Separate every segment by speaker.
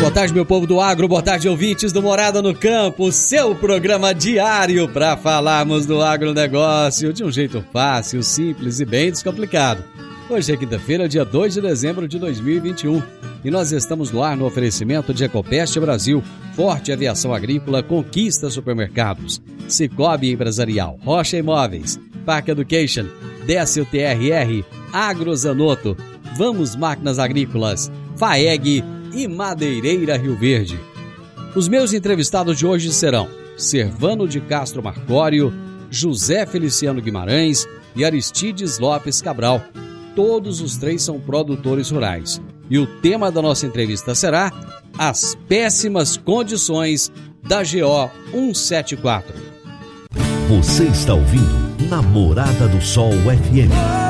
Speaker 1: Boa tarde, meu povo do agro, boa tarde, ouvintes do Morada no Campo, seu programa diário para falarmos do agronegócio de um jeito fácil, simples e bem descomplicado. Hoje é quinta-feira, dia 2 de dezembro de 2021 e nós estamos no ar no oferecimento de Ecopest Brasil, Forte Aviação Agrícola, Conquista Supermercados, Cicobi Empresarial, Rocha Imóveis, Parque Education, Décio TRR, Agrozanoto, Vamos Máquinas Agrícolas, FAEG e Madeireira Rio Verde. Os meus entrevistados de hoje serão Servano de Castro Marcório, José Feliciano Guimarães e Aristides Lopes Cabral. Todos os três são produtores rurais. E o tema da nossa entrevista será As péssimas condições da GO 174.
Speaker 2: Você está ouvindo Namorada do Sol FM.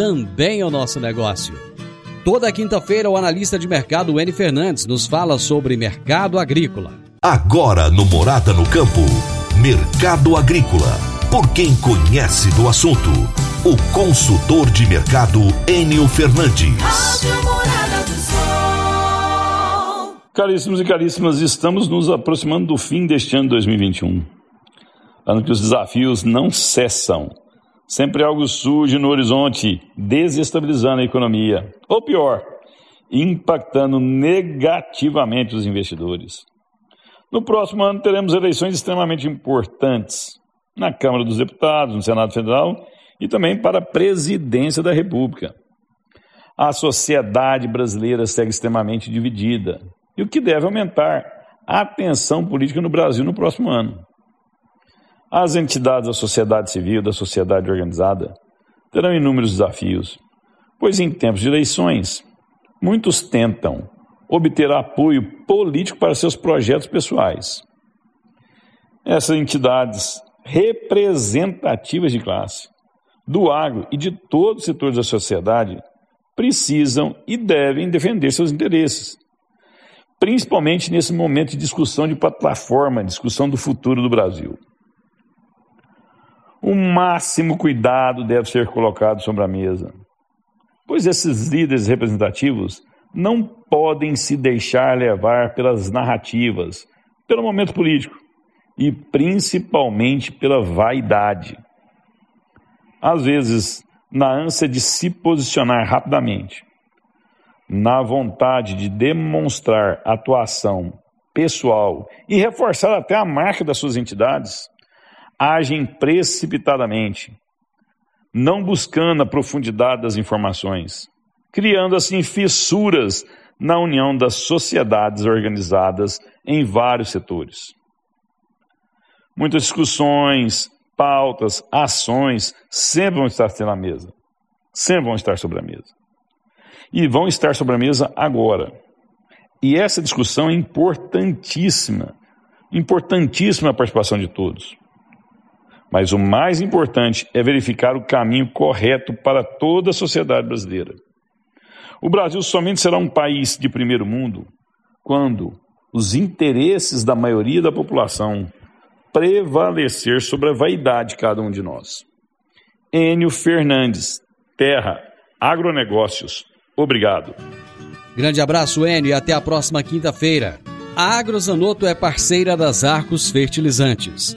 Speaker 1: também é o nosso negócio. Toda quinta-feira, o analista de mercado N. Fernandes nos fala sobre mercado agrícola.
Speaker 2: Agora no Morada no Campo. Mercado Agrícola. Por quem conhece do assunto. O consultor de mercado Enio Fernandes.
Speaker 3: Rádio Morada do Sol.
Speaker 4: Caríssimos e caríssimas, estamos nos aproximando do fim deste ano 2021. Ano que os desafios não cessam. Sempre algo surge no horizonte, desestabilizando a economia. Ou pior, impactando negativamente os investidores. No próximo ano teremos eleições extremamente importantes na Câmara dos Deputados, no Senado Federal e também para a presidência da República. A sociedade brasileira segue extremamente dividida, e o que deve aumentar a tensão política no Brasil no próximo ano. As entidades da sociedade civil, da sociedade organizada, terão inúmeros desafios, pois em tempos de eleições, muitos tentam obter apoio político para seus projetos pessoais. Essas entidades representativas de classe, do agro e de todos os setores da sociedade precisam e devem defender seus interesses, principalmente nesse momento de discussão de plataforma, discussão do futuro do Brasil. O máximo cuidado deve ser colocado sobre a mesa, pois esses líderes representativos não podem se deixar levar pelas narrativas, pelo momento político e principalmente pela vaidade. Às vezes, na ânsia de se posicionar rapidamente, na vontade de demonstrar atuação pessoal e reforçar até a marca das suas entidades, agem precipitadamente, não buscando a profundidade das informações, criando assim fissuras na união das sociedades organizadas em vários setores. Muitas discussões, pautas, ações sempre vão estar na mesa. Sempre vão estar sobre a mesa. E vão estar sobre a mesa agora. E essa discussão é importantíssima. Importantíssima a participação de todos. Mas o mais importante é verificar o caminho correto para toda a sociedade brasileira. O Brasil somente será um país de primeiro mundo quando os interesses da maioria da população prevalecer sobre a vaidade de cada um de nós. Enio Fernandes, Terra, Agronegócios. Obrigado.
Speaker 1: Grande abraço, Enio, e até a próxima quinta-feira. A Agrozanoto é parceira das Arcos Fertilizantes,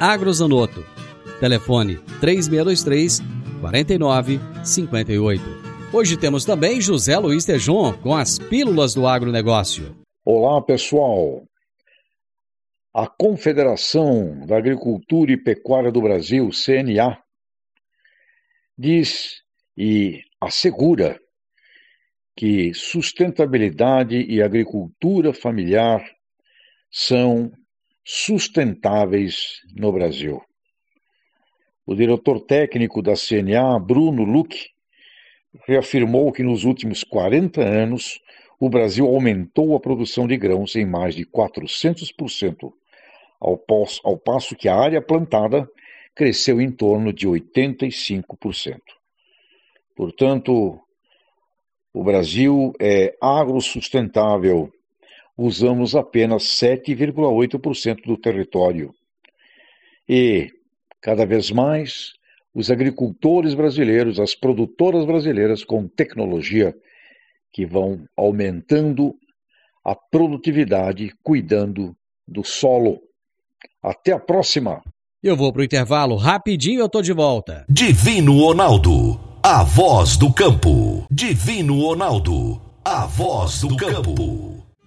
Speaker 1: Agrozanoto. Telefone 3623 4958. Hoje temos também José Luiz Tejon com as pílulas do agronegócio.
Speaker 5: Olá, pessoal. A Confederação da Agricultura e Pecuária do Brasil, CNA, diz e assegura que sustentabilidade e agricultura familiar são sustentáveis no Brasil. O diretor técnico da CNA, Bruno Luque, reafirmou que nos últimos 40 anos o Brasil aumentou a produção de grãos em mais de 400%, ao, ao passo que a área plantada cresceu em torno de 85%. Portanto, o Brasil é agrossustentável. Usamos apenas 7,8% do território. E, cada vez mais, os agricultores brasileiros, as produtoras brasileiras com tecnologia que vão aumentando a produtividade, cuidando do solo. Até a próxima!
Speaker 1: Eu vou para o intervalo rapidinho, eu tô de volta.
Speaker 2: Divino Ronaldo, a voz do campo. Divino Ronaldo, a voz do campo.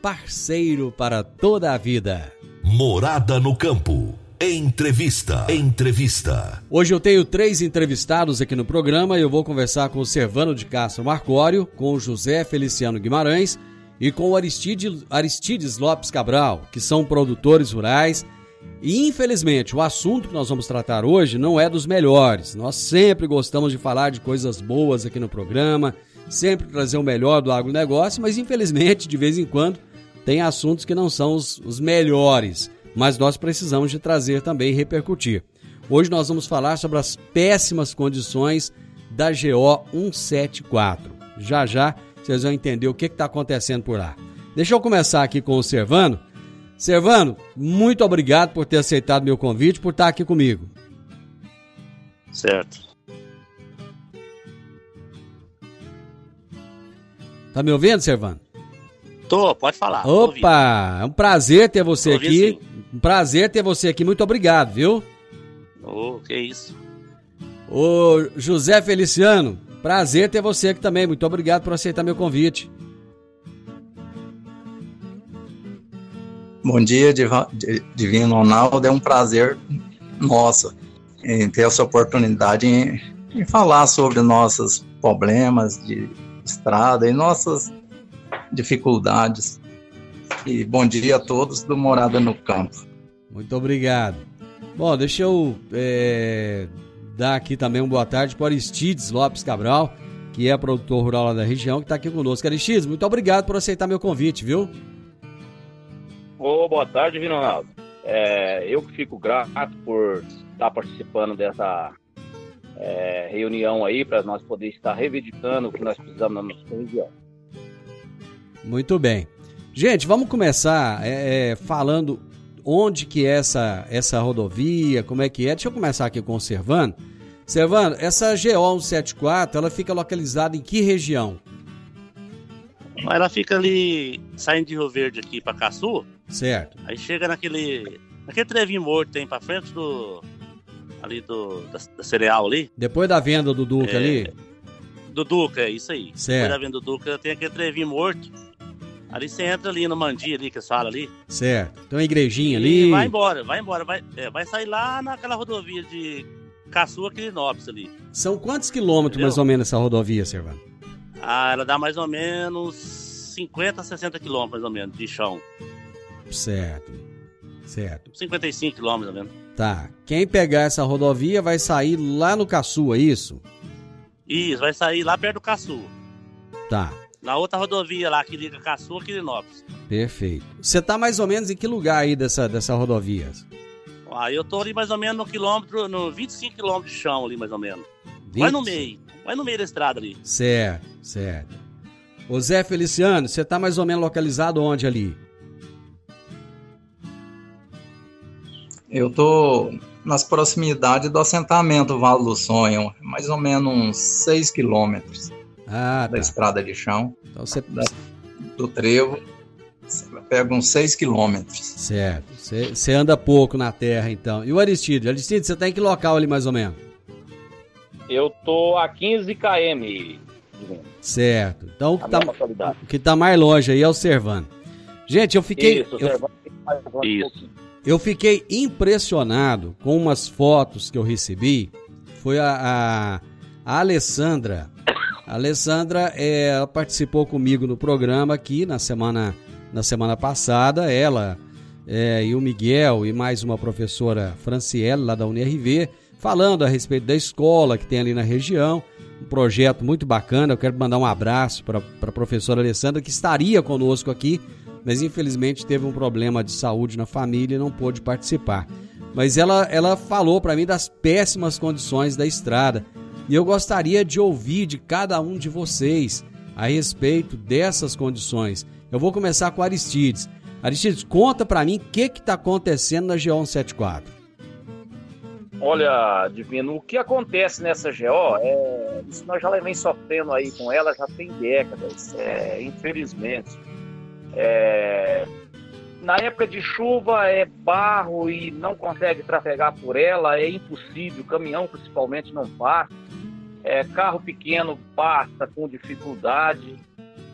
Speaker 1: parceiro para toda a vida.
Speaker 2: Morada no campo. Entrevista. Entrevista.
Speaker 1: Hoje eu tenho três entrevistados aqui no programa e eu vou conversar com o Servano de Castro Marcório, com o José Feliciano Guimarães e com o Aristides, Aristides Lopes Cabral, que são produtores rurais. E infelizmente o assunto que nós vamos tratar hoje não é dos melhores. Nós sempre gostamos de falar de coisas boas aqui no programa, sempre trazer o melhor do agronegócio, mas infelizmente de vez em quando tem assuntos que não são os, os melhores mas nós precisamos de trazer também e repercutir. Hoje nós vamos falar sobre as péssimas condições da GO 174. Já já vocês vão entender o que está acontecendo por lá. Deixa eu começar aqui com o Servano. Servano, muito obrigado por ter aceitado meu convite, por estar aqui comigo.
Speaker 6: Certo.
Speaker 1: Tá me ouvindo, Servano?
Speaker 6: Tô, pode falar.
Speaker 1: Opa, é um prazer ter você aqui. Sim. Um prazer ter você aqui. Muito obrigado, viu?
Speaker 6: Ô, oh, que isso.
Speaker 1: Ô, José Feliciano, prazer ter você aqui também. Muito obrigado por aceitar meu convite.
Speaker 7: Bom dia, Divino Ronaldo. É um prazer nosso em ter essa oportunidade em, em falar sobre nossos problemas de estrada e nossas dificuldades. E bom dia a todos do Morada no Campo.
Speaker 1: Muito obrigado. Bom, deixa eu é, dar aqui também uma boa tarde para Aristides Lopes Cabral, que é produtor rural lá da região, que está aqui conosco. Aristides, muito obrigado por aceitar meu convite, viu?
Speaker 6: Ô, boa tarde, Vinonaldo. É, eu que fico grato por estar participando dessa é, reunião aí para nós poder estar reivindicando o que nós precisamos na nossa região.
Speaker 1: Muito bem. Gente, vamos começar é, é, falando onde que é essa, essa rodovia, como é que é. Deixa eu começar aqui com o Servando. Servando, essa GO 174, ela fica localizada em que região?
Speaker 6: Ela fica ali, saindo de Rio Verde aqui para Caçu,
Speaker 1: Certo.
Speaker 6: aí chega naquele, naquele trevinho morto tem para frente do, ali do, da, da cereal ali,
Speaker 1: Depois da venda do Duque
Speaker 6: É.
Speaker 1: ali?
Speaker 6: do Duca, é isso aí.
Speaker 1: Certo.
Speaker 6: Depois da venda do Duca tem aquele trevinho morto, ali você entra ali no Mandi ali, que eles falam ali,
Speaker 1: Certo. Tem uma igrejinha
Speaker 6: e
Speaker 1: ali.
Speaker 6: vai embora, vai embora, vai, é, vai sair lá naquela rodovia de Caçu a Quirinópolis ali.
Speaker 1: São quantos quilômetros
Speaker 6: Entendeu?
Speaker 1: mais ou menos essa rodovia, Servando?
Speaker 6: Ah, ela dá mais ou menos 50, 60 quilômetros mais ou menos de chão.
Speaker 1: Certo. Certo.
Speaker 6: 55 quilômetros mais ou menos.
Speaker 1: Tá. Quem pegar essa rodovia vai sair lá no Caçu, é isso?
Speaker 6: Isso, vai sair lá perto do Caçu.
Speaker 1: Tá.
Speaker 6: Na outra rodovia lá que liga Caçu a Quirinópolis.
Speaker 1: Perfeito. Você tá mais ou menos em que lugar aí dessa, dessa rodovia?
Speaker 6: Aí eu tô ali mais ou menos no quilômetro, no 25 quilômetros de chão ali mais ou menos. Vai no
Speaker 1: 20?
Speaker 6: meio, vai no meio da estrada ali.
Speaker 1: Certo, certo. Ô Zé Feliciano, você tá mais ou menos localizado onde ali?
Speaker 7: Eu tô nas proximidades do assentamento Vale do Sonho, mais ou menos uns 6 quilômetros
Speaker 1: Ah,
Speaker 7: da
Speaker 1: tá.
Speaker 7: estrada de chão,
Speaker 1: Então você.
Speaker 7: da- do trevo. Você pega uns 6 quilômetros.
Speaker 1: Certo. Você anda pouco na terra, então. E o Aristide? Aristide, você tá em que local ali mais ou menos?
Speaker 6: Eu tô a 15 km.
Speaker 1: Certo. Então o que tá, o que tá mais longe aí é o Servando. Gente, eu fiquei.
Speaker 6: Isso,
Speaker 1: eu, Isso. Eu fiquei impressionado com umas fotos que eu recebi. Foi a, a, a Alessandra. A Alessandra é, participou comigo no programa aqui na semana, na semana passada. Ela é, e o Miguel e mais uma professora Franciele, lá da UNRV, falando a respeito da escola que tem ali na região. Um projeto muito bacana. Eu quero mandar um abraço para a professora Alessandra, que estaria conosco aqui mas infelizmente teve um problema de saúde na família e não pôde participar. Mas ela, ela falou para mim das péssimas condições da estrada e eu gostaria de ouvir de cada um de vocês a respeito dessas condições. Eu vou começar com Aristides. Aristides, conta para mim o que está acontecendo na G174.
Speaker 8: Olha, Divino, o que acontece nessa GO é. Isso nós já vem sofrendo aí com ela já tem décadas, é, infelizmente. É, na época de chuva é barro e não consegue trafegar por ela, é impossível, caminhão principalmente não passa, é, carro pequeno passa com dificuldade.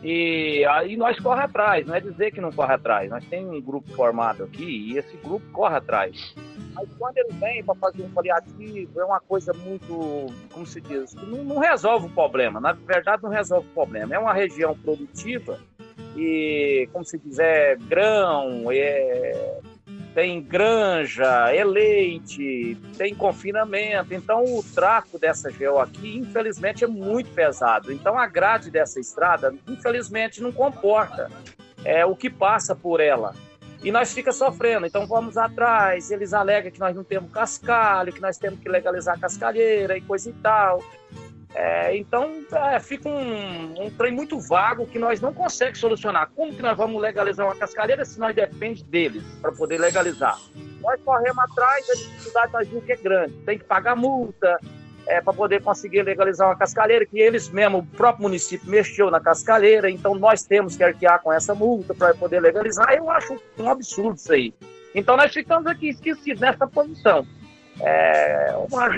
Speaker 8: E aí nós corre atrás, não é dizer que não corre atrás. Nós temos um grupo formado aqui e esse grupo corre atrás. Mas quando ele vem para fazer um paliativo, é uma coisa muito, como se diz, não, não resolve o problema. Na verdade, não resolve o problema. É uma região produtiva e, como se diz, é grão, é, tem granja, é leite, tem confinamento. Então, o tráfego dessa GO aqui, infelizmente, é muito pesado. Então, a grade dessa estrada, infelizmente, não comporta é, o que passa por ela. E nós fica sofrendo. Então, vamos atrás. Eles alegam que nós não temos cascalho, que nós temos que legalizar a cascalheira e coisa e tal. É, então, é, fica um, um trem muito vago que nós não conseguimos solucionar. Como que nós vamos legalizar uma cascalheira se nós dependemos deles para poder legalizar? Nós corremos atrás, a dificuldade nós vimos que é grande. Tem que pagar multa é, para poder conseguir legalizar uma cascalheira, que eles mesmo, o próprio município mexeu na cascalheira, então nós temos que arquear com essa multa para poder legalizar. Eu acho um absurdo isso aí. Então nós ficamos aqui esquecidos nessa posição. É uma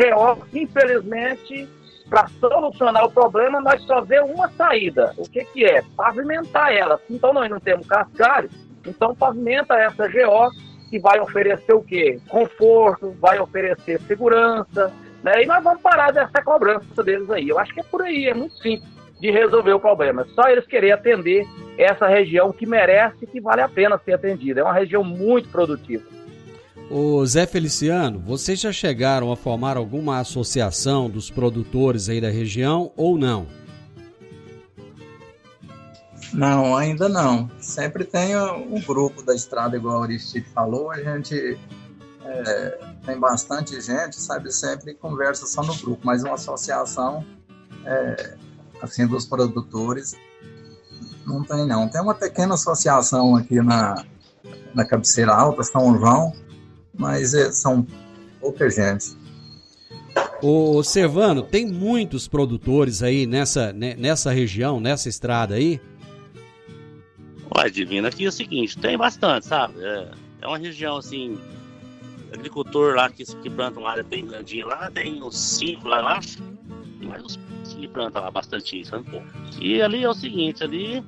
Speaker 8: que, infelizmente, para solucionar o problema, nós só vemos uma saída. O que, que é? Pavimentar ela. Então nós não temos cascalho, então pavimenta essa GO que vai oferecer o quê? Conforto, vai oferecer segurança, né? E nós vamos parar dessa cobrança deles aí. Eu acho que é por aí, é muito simples de resolver o problema. É só eles querem atender essa região que merece e que vale a pena ser atendida. É uma região muito produtiva.
Speaker 1: Ô Zé Feliciano, vocês já chegaram a formar alguma associação dos produtores aí da região ou não?
Speaker 7: Não, ainda não. Sempre tem um grupo da estrada, igual o Aristide falou, a gente é, tem bastante gente, sabe, sempre conversa só no grupo, mas uma associação, é, assim, dos produtores, não tem não. Tem uma pequena associação aqui na, na cabeceira alta, São João, mas é, são pouca gente.
Speaker 1: Ô Servano, tem muitos produtores aí nessa, né, nessa região, nessa estrada aí?
Speaker 6: Olha, Divino, aqui é o seguinte, tem bastante, sabe? É, é uma região assim, agricultor lá que, que planta uma área bem grandinha lá, tem uns cinco lá, eu acho. Tem mais uns que planta lá bastante, sabe? E ali é o seguinte, ali,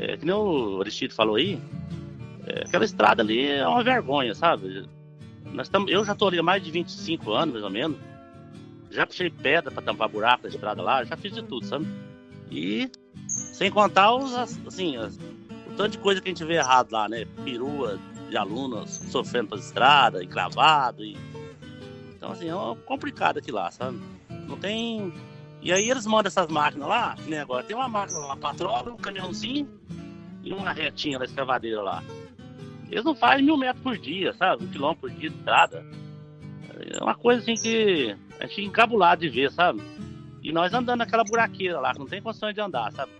Speaker 6: é, que nem o Aristides falou aí, é, aquela estrada ali é uma vergonha, sabe? Nós tamo, eu já tô ali há mais de 25 anos, mais ou menos. Já puxei pedra para tampar buraco da estrada lá, já fiz de tudo, sabe? E sem contar os, assim, as, o tanto de coisa que a gente vê errado lá, né? Perua de alunos sofrendo pelas estradas, encravado. E... Então, assim, é complicado aqui lá, sabe? Não tem. E aí eles mandam essas máquinas lá, nem agora. Tem uma máquina, uma patrola, um caminhãozinho e uma retinha da escavadeira lá. Eles não fazem mil metros por dia, sabe? Um quilômetro por dia de estrada. É uma coisa assim que a gente fica encabulado de ver, sabe? E nós andando naquela buraqueira lá, que não tem condições de andar, sabe?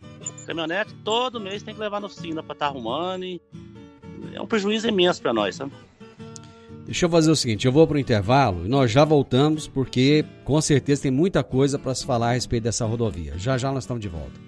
Speaker 6: Caminhonete todo mês tem que levar na oficina pra estar tá arrumando e é um prejuízo imenso para nós, sabe?
Speaker 1: Deixa eu fazer o seguinte, eu vou pro intervalo e nós já voltamos porque com certeza tem muita coisa para se falar a respeito dessa rodovia. Já já nós estamos de volta.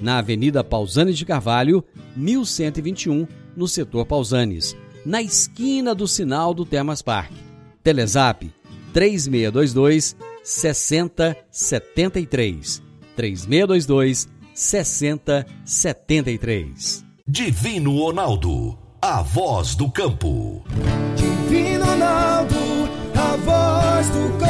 Speaker 1: na Avenida Pausanes de Carvalho, 1121, no setor Pausanes, na esquina do sinal do Termas Park. Telezap 3622 6073. 3622 6073.
Speaker 2: Divino Ronaldo, a voz do campo.
Speaker 3: Divino Ronaldo, a voz do campo.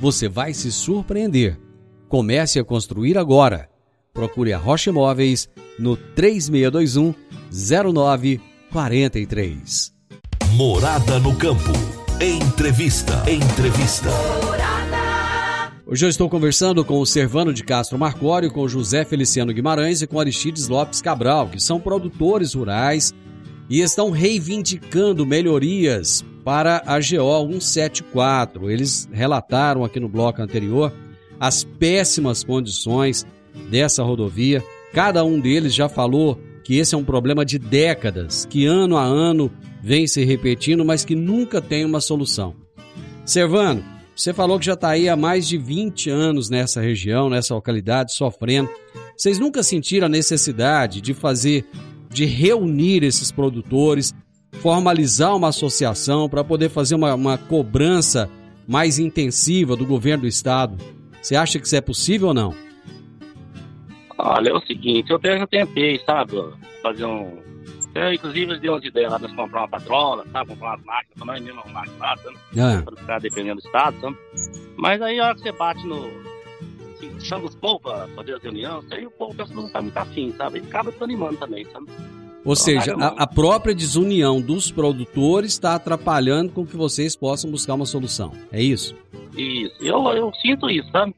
Speaker 1: você vai se surpreender. Comece a construir agora. Procure a Rocha Imóveis no 3621 0943.
Speaker 2: Morada no campo. Entrevista. Entrevista.
Speaker 1: Hoje eu estou conversando com o Servano de Castro Marcório, com José Feliciano Guimarães e com Aristides Lopes Cabral, que são produtores rurais e estão reivindicando melhorias para a GO 174. Eles relataram aqui no bloco anterior as péssimas condições dessa rodovia. Cada um deles já falou que esse é um problema de décadas, que ano a ano vem se repetindo, mas que nunca tem uma solução. Servano, você falou que já está aí há mais de 20 anos nessa região, nessa localidade, sofrendo. Vocês nunca sentiram a necessidade de fazer, de reunir esses produtores, formalizar uma associação para poder fazer uma, uma cobrança mais intensiva do governo do estado? Você acha que isso é possível ou não?
Speaker 6: Olha, é o seguinte, eu até já tentei, sabe, fazer um, inclusive, eles deu umas ideias lá de comprar uma patrola, sabe? Comprar umas máquinas, nós mesmo arrumar lá, sabe?
Speaker 1: É.
Speaker 6: Pra ficar dependendo do estado, sabe? Mas aí a hora que você bate no. Assim, chama os povos pra fazer a reunião, aí o povo que não tá muito afim, sabe? E acaba desanimando também, sabe?
Speaker 1: Ou seja, a, a, própria desunião dos produtores está atrapalhando com que vocês possam buscar uma solução. É isso?
Speaker 6: Isso. Eu, eu sinto isso, sabe?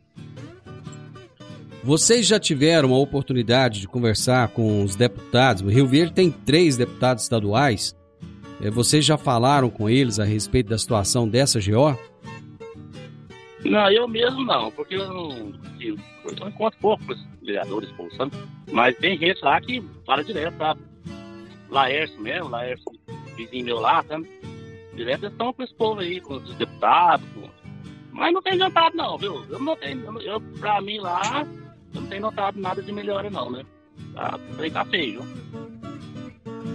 Speaker 1: Vocês já tiveram a oportunidade de conversar com os deputados? O Rio Verde tem três deputados estaduais. É, vocês já falaram com eles a respeito da situação dessa GO?
Speaker 6: Não, eu mesmo não, porque eu não, eu não encontro pouco com os vereadores, sabe? Mas tem gente lá que fala direto, sabe? Laércio mesmo, Laércio, vizinho meu lá, sabe? Direto eles estão com esse povo aí, com os deputados, com Mas não tem notado não, viu? Eu não tenho, eu, pra mim lá, eu não tenho notado nada de melhora não, né? Tá, tá feio.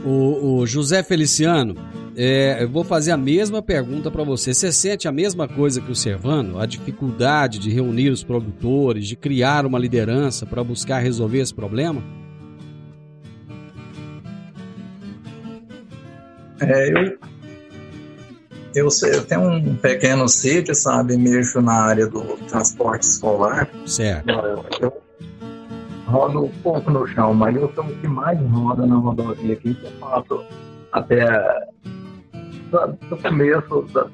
Speaker 1: O, o José Feliciano, é, eu vou fazer a mesma pergunta para você. Você sente a mesma coisa que o Servano? A dificuldade de reunir os produtores, de criar uma liderança para buscar resolver esse problema?
Speaker 7: É, eu, eu, eu, tenho um pequeno sítio, sabe? Mexo na área do transporte escolar.
Speaker 1: Certo.
Speaker 7: Eu, eu rodo um pouco no chão, mas eu sou o que mais roda na rodovia aqui, eu faço até do começo da,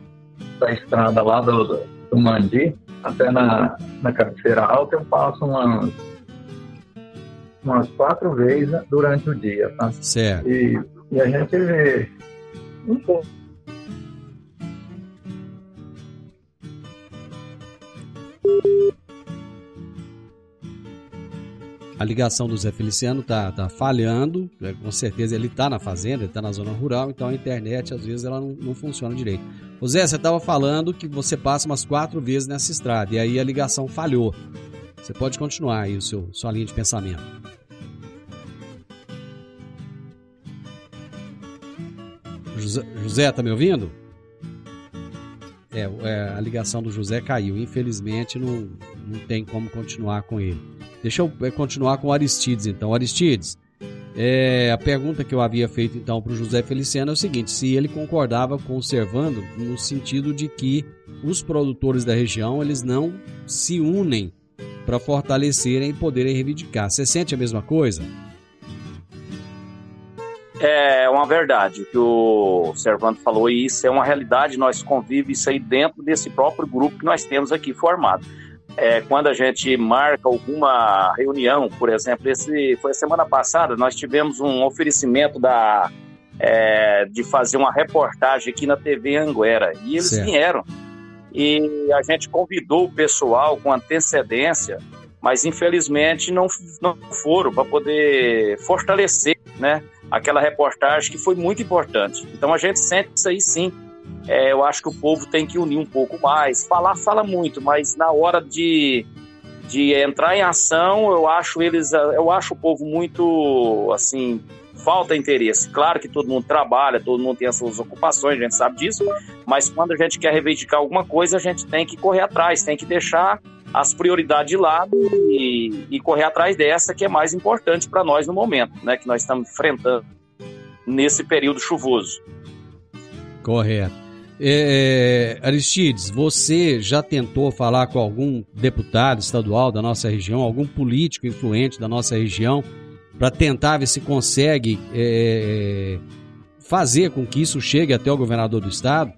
Speaker 7: da estrada lá do, do Mandi até na, na cabeceira alta, eu passo umas, umas quatro vezes durante o dia, tá?
Speaker 1: Certo.
Speaker 7: E, e a gente vê um pouco
Speaker 1: a ligação do Zé Feliciano tá, tá falhando, né? com certeza ele tá na fazenda, ele tá na zona rural, então a internet às vezes ela não, não funciona direito. O Zé, você estava falando que você passa umas quatro vezes nessa estrada e aí a ligação falhou. Você pode continuar aí o seu, sua linha de pensamento. José, José tá me ouvindo? É, é, a ligação do José caiu. Infelizmente não, não tem como continuar com ele. Deixa eu é, continuar com o Aristides, então. Aristides, é, a pergunta que eu havia feito então para o José Feliciano é o seguinte: se ele concordava com o Servando no sentido de que os produtores da região eles não se unem para fortalecerem e poderem reivindicar. Você sente a mesma coisa?
Speaker 8: É uma verdade que o Servando falou, e isso é uma realidade, nós convivemos isso aí dentro desse próprio grupo que nós temos aqui formado é, quando a gente marca alguma reunião, por exemplo, esse foi a semana passada, nós tivemos um oferecimento da é, de fazer uma reportagem aqui na TV Anguera e eles certo. vieram e a gente convidou o pessoal com antecedência, mas infelizmente não, não foram para poder fortalecer, né, aquela reportagem que foi muito importante. Então a gente sente isso aí sim é, eu acho que o povo tem que unir um pouco mais. Falar, fala muito, mas na hora de, de entrar em ação, eu acho eles, eu acho o povo muito, assim, falta interesse. Claro que todo mundo trabalha, todo mundo tem as suas ocupações, a gente sabe disso, mas quando a gente quer reivindicar alguma coisa, a gente tem que correr atrás, tem que deixar as prioridades de lado e, e correr atrás dessa que é mais importante para nós no momento, né, que nós estamos enfrentando nesse período chuvoso.
Speaker 1: Correto. É, é, Aristides, você já tentou falar com algum deputado estadual da nossa região, algum político influente da nossa região, para tentar ver se consegue é, fazer com que isso chegue até o governador do estado?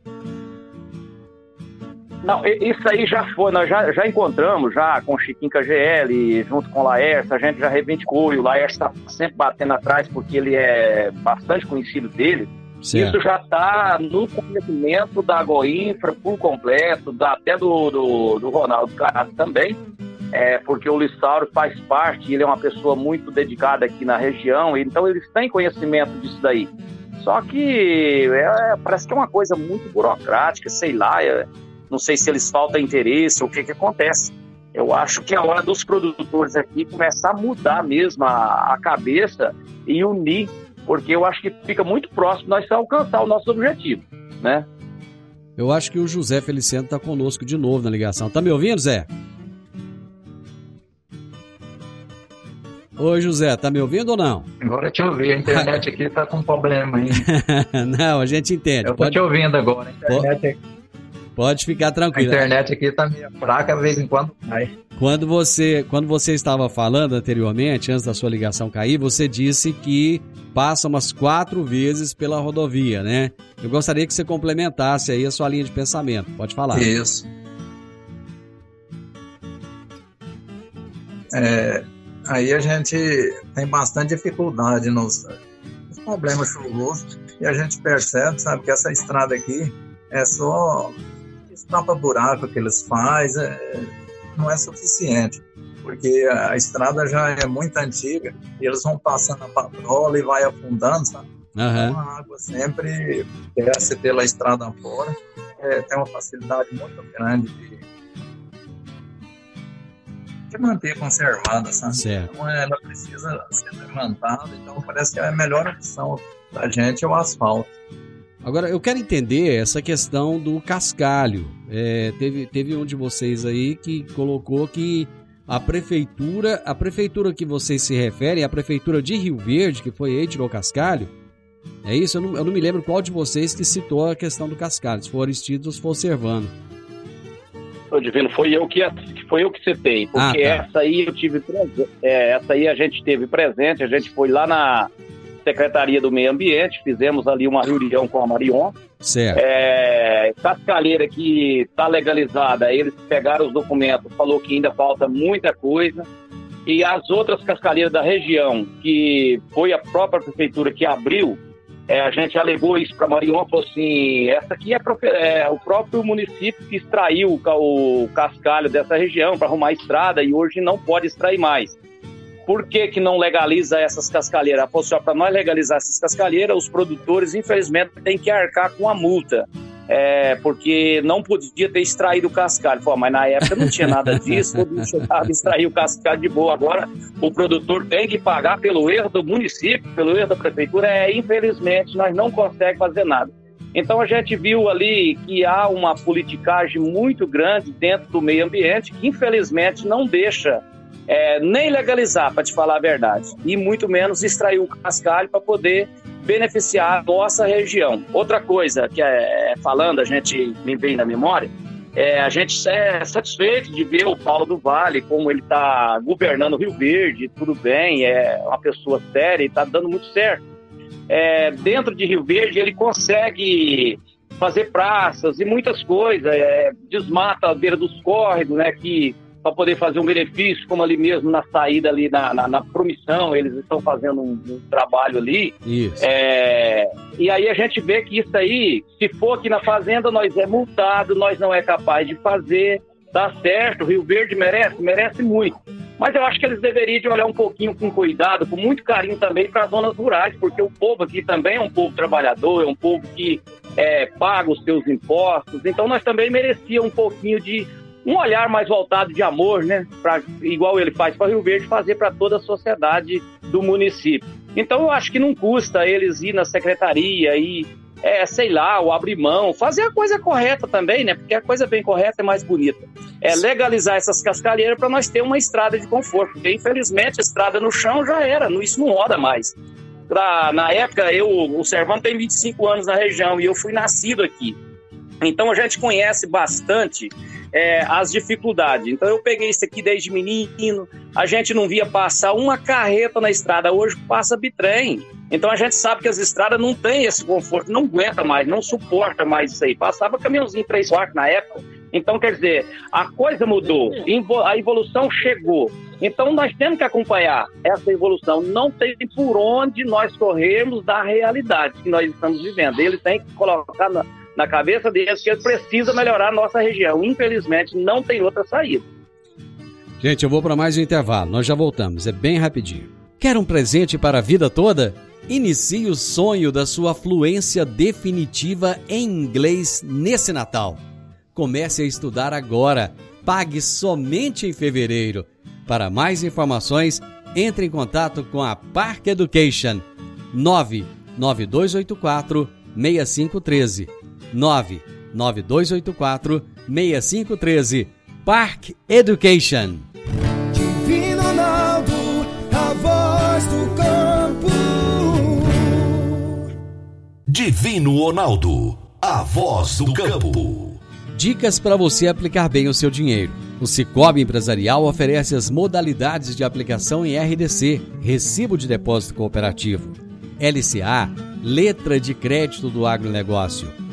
Speaker 8: Não, isso aí já foi, nós já, já encontramos já com o Chiquinho KGL, junto com o Laércio, a gente já reivindicou e o Laércio está sempre batendo atrás porque ele é bastante conhecido dele Certo. Isso já está no conhecimento da Goinfra por completo, da, até do, do, do Ronaldo Carato também, é, porque o Lissauro faz parte, ele é uma pessoa muito dedicada aqui na região, então eles têm conhecimento disso daí. Só que é, parece que é uma coisa muito burocrática, sei lá, é, não sei se eles faltam interesse ou o que, que acontece. Eu acho que é hora dos produtores aqui começar a mudar mesmo a, a cabeça e unir porque eu acho que fica muito próximo nós alcançar o nosso objetivo, né?
Speaker 1: Eu acho que o José Feliciano está conosco de novo na ligação. Tá me ouvindo, Zé? Oi, José, tá me ouvindo ou não?
Speaker 7: Agora eu te ouvi, a internet aqui tá com problema aí.
Speaker 1: não, a gente entende.
Speaker 7: Eu tô Pode... te ouvindo agora, a internet
Speaker 1: Pode ficar tranquilo.
Speaker 7: A internet aqui tá meio fraca, de vez em quando cai.
Speaker 1: Quando você, quando você estava falando anteriormente, antes da sua ligação cair, você disse que passa umas quatro vezes pela rodovia, né? Eu gostaria que você complementasse aí a sua linha de pensamento. Pode falar.
Speaker 7: Isso. É, aí a gente tem bastante dificuldade nos, nos problemas chuvosos e a gente percebe, sabe, que essa estrada aqui é só tapa-buraco que eles fazem, é, não é suficiente, porque a estrada já é muito antiga e eles vão passando a patrola e vai afundando, sabe?
Speaker 1: Uhum.
Speaker 7: Então a água sempre desce pela estrada fora é, tem uma facilidade muito grande de, de manter conservada, sabe?
Speaker 1: Certo.
Speaker 7: Então ela precisa ser levantada, então parece que a melhor opção da gente é o asfalto.
Speaker 1: Agora, eu quero entender essa questão do cascalho. É, teve, teve um de vocês aí que colocou que a prefeitura, a prefeitura que vocês se referem, a prefeitura de Rio Verde, que foi aí, tirou cascalho. É isso? Eu não, eu não me lembro qual de vocês que citou a questão do cascalho, se for Aristides ou se for Servano.
Speaker 8: Ô, Divino, foi eu que foi eu que citei, porque
Speaker 1: Ah, tá.
Speaker 8: essa aí eu tive é, essa aí a gente teve presente, a gente foi lá na Secretaria do Meio Ambiente, fizemos ali uma reunião com a Marion,
Speaker 1: Certo.
Speaker 8: é, cascalheira que está legalizada, eles pegaram os documentos, falou que ainda falta muita coisa. E as outras cascalheiras da região, que foi a própria prefeitura que abriu, é, a gente alegou isso para Marion, falou assim, essa aqui é, é o próprio município que extraiu o, o cascalho dessa região para arrumar a estrada e hoje não pode extrair mais. Por que, que não legaliza essas cascalheiras? Para nós legalizar essas cascalheiras, os produtores, infelizmente, têm que arcar com a multa. É, porque não podia ter extraído o cascalho. Pô, mas na época não tinha nada disso, todo e extraía o cascalho de boa. Agora o produtor tem que pagar pelo erro do município, pelo erro da prefeitura. É, infelizmente, nós não conseguimos fazer nada. Então a gente viu ali que há uma politicagem muito grande dentro do meio ambiente que infelizmente não deixa é, nem legalizar, para te falar a verdade, e muito menos extrair o cascalho para poder beneficiar a nossa região. Outra coisa que é falando, a gente me vem na memória, é, a gente é satisfeito de ver o Paulo do Vale, como ele está governando o Rio Verde, tudo bem, é uma pessoa séria e está dando muito certo. É, dentro de Rio Verde, ele consegue fazer praças e muitas coisas, é, desmata a beira dos córregos, né, que para poder fazer um benefício, como ali mesmo na saída ali na, na, na promissão, eles estão fazendo um, um trabalho ali.
Speaker 1: Isso.
Speaker 8: É, e aí a gente vê que isso aí, se for aqui na fazenda, nós é multado, nós não é capaz de fazer, tá certo, Rio Verde merece, merece muito. Mas eu acho que eles deveriam de olhar um pouquinho com cuidado, com muito carinho também para as zonas rurais, porque o povo aqui também é um povo trabalhador, é um povo que é, paga os seus impostos, então nós também merecíamos um pouquinho de um olhar mais voltado de amor, né? Pra, igual ele faz para Rio Verde, fazer para toda a sociedade do município. Então eu acho que não custa eles ir na secretaria e, é, sei lá, ou abrir mão, fazer a coisa correta também, né? Porque a coisa bem correta é mais bonita. É legalizar essas cascalheiras para nós ter uma estrada de conforto. Porque infelizmente a estrada no chão já era, isso não roda mais. Pra, na época, eu, o Servando tem 25 anos na região e eu fui nascido aqui. Então a gente conhece bastante é, as dificuldades. Então eu peguei isso aqui desde menino, a gente não via passar uma carreta na estrada, hoje passa bitrem. Então a gente sabe que as estradas não têm esse conforto, não aguenta mais, não suporta mais isso aí. Passava caminhãozinho 3 quartos na época. Então, quer dizer, a coisa mudou, a evolução chegou. Então, nós temos que acompanhar essa evolução. Não tem por onde nós corrermos da realidade que nós estamos vivendo. Ele tem que colocar na, na cabeça deles que ele precisa melhorar a nossa região. Infelizmente, não tem outra saída.
Speaker 1: Gente, eu vou para mais um intervalo. Nós já voltamos. É bem rapidinho. Quer um presente para a vida toda? Inicie o sonho da sua fluência definitiva em inglês nesse Natal. Comece a estudar agora. Pague somente em fevereiro. Para mais informações, entre em contato com a Park Education 99284 6513 99284 6513 Park Education.
Speaker 3: Divino Ronaldo, a voz do campo.
Speaker 2: Divino Ronaldo, a voz do campo.
Speaker 1: Dicas para você aplicar bem o seu dinheiro. O Cicobi Empresarial oferece as modalidades de aplicação em RDC, Recibo de Depósito Cooperativo, LCA, Letra de Crédito do Agronegócio,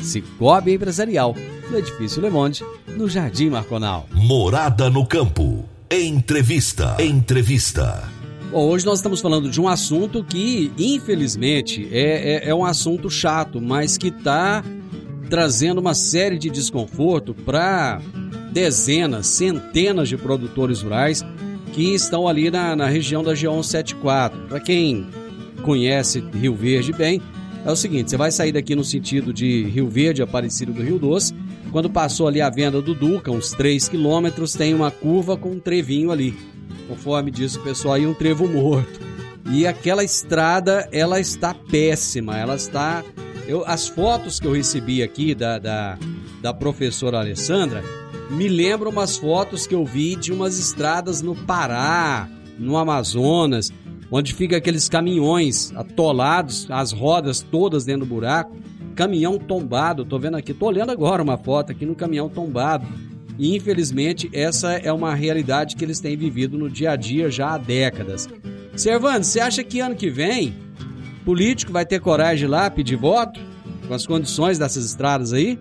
Speaker 1: Cicobi Empresarial, no Edifício Le Monde, no Jardim Marconal.
Speaker 2: Morada no campo. Entrevista. Entrevista.
Speaker 1: Bom, hoje nós estamos falando de um assunto que, infelizmente, é, é, é um assunto chato, mas que está trazendo uma série de desconforto para dezenas, centenas de produtores rurais que estão ali na, na região da G174. Para quem conhece Rio Verde bem, é o seguinte: você vai sair daqui no sentido de Rio Verde, Aparecido do Rio Doce. Quando passou ali a venda do Duca, uns 3 quilômetros, tem uma curva com um trevinho ali. Conforme disse o pessoal aí, um trevo morto. E aquela estrada, ela está péssima, ela está. Eu, as fotos que eu recebi aqui da, da, da professora Alessandra me lembram umas fotos que eu vi de umas estradas no Pará, no Amazonas, onde fica aqueles caminhões atolados, as rodas todas dentro do buraco, caminhão tombado, tô vendo aqui, tô olhando agora uma foto aqui no caminhão tombado. E infelizmente essa é uma realidade que eles têm vivido no dia a dia já há décadas. Servando, você acha que ano que vem político vai ter coragem de lá pedir voto com as condições dessas estradas aí?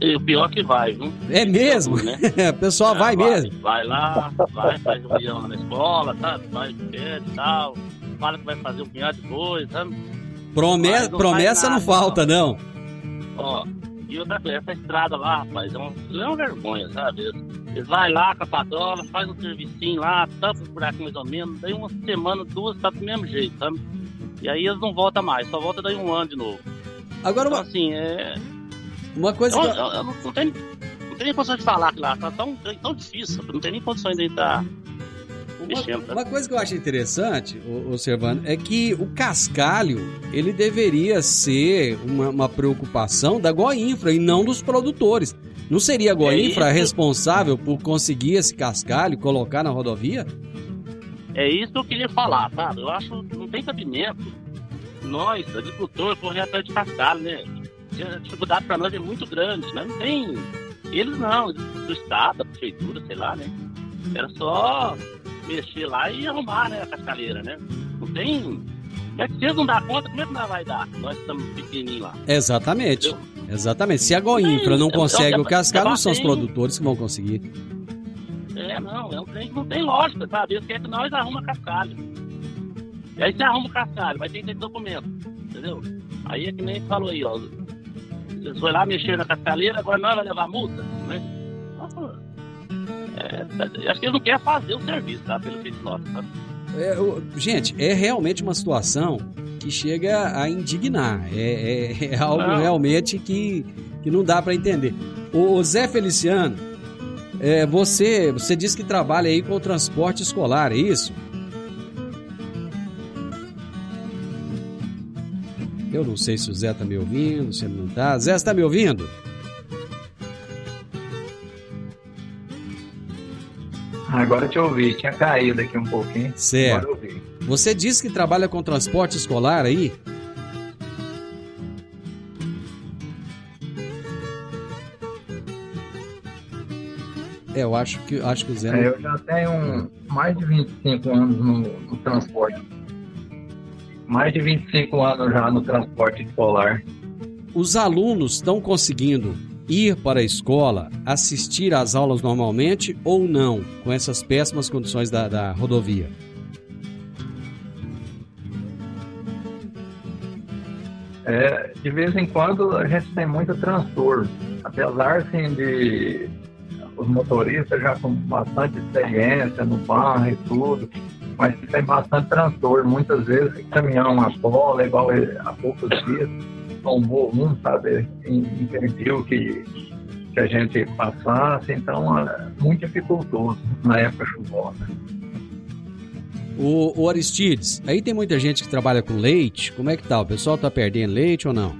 Speaker 6: E o pior que vai, viu?
Speaker 1: É mesmo? Né? o pessoal é, vai, vai, mesmo.
Speaker 6: Vai lá, vai, faz um milhão na escola, sabe? Vai e tal. Fala que vai fazer um punhado de coisa, sabe?
Speaker 1: Promessa, não, promessa não falta, não.
Speaker 6: Ó, e outra coisa, essa estrada lá, rapaz, é uma, é uma vergonha, sabe? Eles, vai lá com a patrola, faz um servicinho lá, tampa os buracos mais ou menos, daí uma semana, duas, tá do mesmo jeito, sabe? E aí eles não voltam mais, só volta daí um ano de novo.
Speaker 1: Agora,
Speaker 6: então, assim, é
Speaker 1: uma coisa
Speaker 6: eu,
Speaker 1: que.
Speaker 6: Eu, eu, não, não, tenho, não tenho nem condições de falar que lá tá tão, tão difícil, não tem nem condições de estar.
Speaker 1: Uma, uma, coisa que eu acho interessante, observando, é que o cascalho ele deveria ser uma, uma preocupação da Goinfra e não dos produtores. Não seria a é Goinfra é responsável por conseguir esse cascalho e colocar na rodovia?
Speaker 6: É isso que eu queria falar, sabe? Eu acho que não tem cabimento nós, agricultores, correr atrás de cascalho, né? A dificuldade para nós é muito grande, né? Não tem. Eles não, do Estado, da prefeitura, sei lá, né? Era só mexer lá e arrumar, né, a cascaleira, né? Não tem. Como é se eles não dão conta, como é que nós vai dar? Nós estamos pequenininhos lá.
Speaker 1: Exatamente. Entendeu? Exatamente. Se a Goinfra não consegue então, o cascalho, não são os produtores que vão conseguir.
Speaker 6: É, não, é um trem que não tem lógica, sabe? Eles querem que nós arrumamos cascalho. E aí você arruma o cascalho, vai ter que ter documento, entendeu? Aí é que nem falou aí, ó. Eles foram lá mexer na cascaleira, agora nós vamos levar multa, né? É, acho que eles não querem fazer o serviço, tá? Pelo que nosso, sabe?
Speaker 1: É, gente, é realmente uma situação que chega a indignar. É, é, é algo não. realmente que, que não dá para entender. O Zé Feliciano, é, você, você disse que trabalha aí com o transporte escolar, é isso? Eu não sei se o Zé tá me ouvindo, se ele não tá. Zé, você tá me ouvindo?
Speaker 7: Agora te ouvi, tinha caído aqui um pouquinho.
Speaker 1: Certo. Você disse que trabalha com transporte escolar aí? É, eu acho que, acho que o Zé. Não...
Speaker 7: É, eu já tenho mais de 25 anos no, no transporte mais de 25 anos já no transporte escolar.
Speaker 1: Os alunos estão conseguindo ir para a escola, assistir às aulas normalmente ou não, com essas péssimas condições da, da rodovia?
Speaker 7: É, de vez em quando a gente tem muito transtorno, apesar assim, de os motoristas já com bastante experiência no bairro e tudo, mas tem bastante transtorno. Muitas vezes caminhão a bola, igual há poucos dias, tombou um, sabe, impediu que, que a gente passasse, então é muito dificultoso na época chuvosa.
Speaker 1: O, o Aristides, aí tem muita gente que trabalha com leite, como é que tá? O pessoal tá perdendo leite ou não?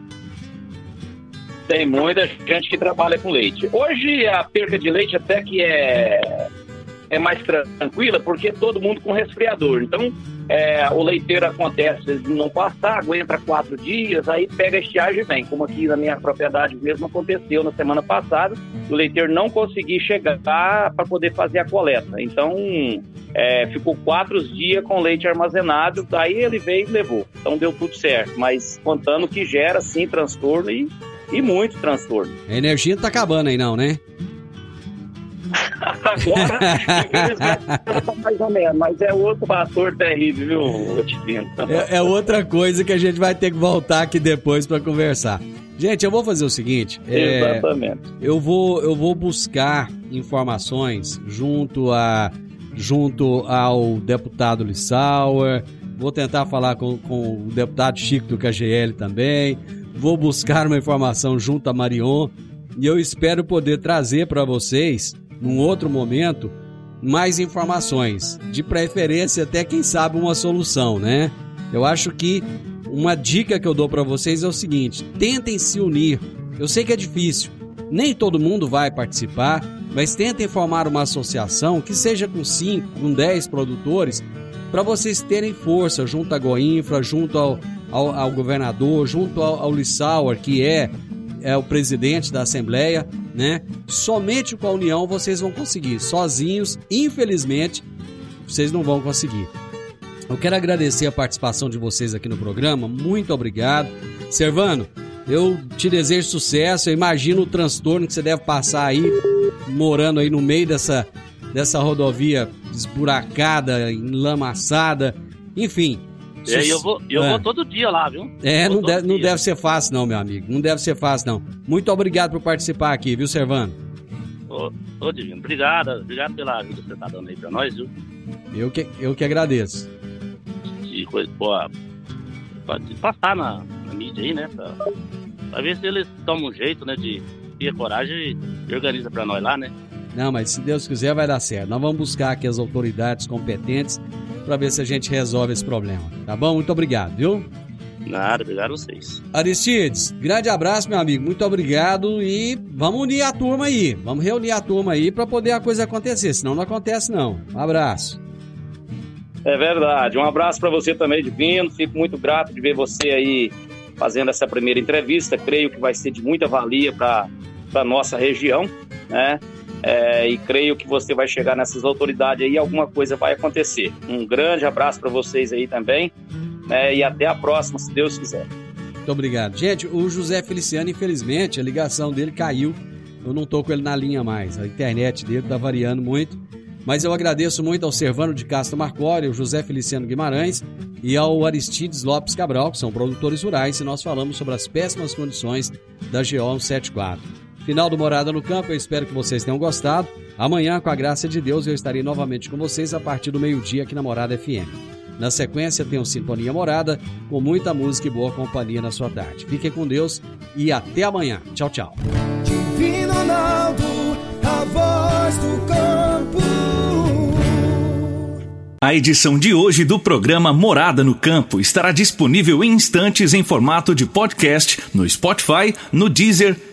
Speaker 8: Tem muita gente que trabalha com leite. Hoje a perda de leite até que é é mais tranquila porque todo mundo com resfriador. Então, é, o leiteiro acontece não passar, aguenta quatro dias, aí pega estiagem e vem. Como aqui na minha propriedade mesmo aconteceu na semana passada, o leiteiro não conseguiu chegar para poder fazer a coleta. Então, é, ficou quatro dias com leite armazenado, daí ele veio e levou. Então deu tudo certo, mas contando que gera sim transtorno e, e muito transtorno.
Speaker 1: A energia não tá acabando aí não, né?
Speaker 8: Agora, infelizmente, tá mais ou menos, mas é outro fator terrível, viu, Otivino?
Speaker 1: É, é outra coisa que a gente vai ter que voltar aqui depois para conversar. Gente, eu vou fazer o seguinte.
Speaker 8: é, Exatamente.
Speaker 1: eu vou eu vou buscar informações junto a junto ao deputado Lissauer. Vou tentar falar com, com o deputado Chico do KGL também. Vou buscar uma informação junto a Marion e eu espero poder trazer para vocês, num outro momento, mais informações, de preferência até quem sabe uma solução, né? Eu acho que uma dica que eu dou para vocês é o seguinte: tentem se unir. Eu sei que é difícil, nem todo mundo vai participar, mas tentem formar uma associação que seja com 5, com 10 produtores, para vocês terem força junto à Goinfra, junto ao, ao, ao governador, junto ao, ao Lissauer, que é é o presidente da Assembleia, né? Somente com a união vocês vão conseguir. Sozinhos, infelizmente, vocês não vão conseguir. Eu quero agradecer a participação de vocês aqui no programa. Muito obrigado. Servano, eu te desejo sucesso. Eu imagino o transtorno que você deve passar aí, morando aí no meio dessa, dessa rodovia esburacada, enlamaçada. Enfim,
Speaker 6: e aí eu vou, eu
Speaker 1: É.
Speaker 6: vou todo dia lá, viu?
Speaker 1: é, não deve, não deve ser fácil, não, meu amigo. Não deve ser fácil, não. Muito obrigado por participar aqui, viu, Servano?
Speaker 6: Ô, ô, Divino, obrigado, obrigado pela ajuda que você tá dando aí pra nós, viu?
Speaker 1: Eu que, eu que agradeço.
Speaker 6: De coisa boa. Pode passar na, na mídia aí, né? Pra, pra ver se eles tomam um jeito, né? De ter coragem e organiza pra nós lá, né?
Speaker 1: Não, mas se Deus quiser vai dar certo. Nós vamos buscar aqui as autoridades competentes para ver se a gente resolve esse problema. Tá bom? Muito obrigado, viu?
Speaker 6: Nada, obrigado a vocês.
Speaker 1: Aristides, grande abraço, meu amigo. Muito obrigado e vamos unir a turma aí. Vamos reunir a turma aí para poder a coisa acontecer. Senão não acontece, não. Um abraço.
Speaker 8: É verdade. Um abraço para você também, Divino. Fico muito grato de ver você aí fazendo essa primeira entrevista. Creio que vai ser de muita valia para a nossa região, né? É, e creio que você vai chegar nessas autoridades aí e alguma coisa vai acontecer. Um grande abraço para vocês aí também, né? E até a próxima, se Deus quiser.
Speaker 1: Muito obrigado. Gente, o José Feliciano, infelizmente, a ligação dele caiu. Eu não tô com ele na linha mais. A internet dele tá variando muito. Mas eu agradeço muito ao Servano de Castro Marcori, ao José Feliciano Guimarães e ao Aristides Lopes Cabral, que são produtores rurais, e nós falamos sobre as péssimas condições da GO 174. Final do Morada no Campo, eu espero que vocês tenham gostado. Amanhã, com a graça de Deus, eu estarei novamente com vocês a partir do meio-dia aqui na Morada FM. Na sequência, tem o Sintonia Morada, com muita música e boa companhia na sua tarde. Fiquem com Deus e até amanhã. Tchau, tchau.
Speaker 3: Divino Ronaldo, a voz do campo.
Speaker 9: A edição de hoje do programa Morada no Campo estará disponível em instantes em formato de podcast no Spotify, no Deezer,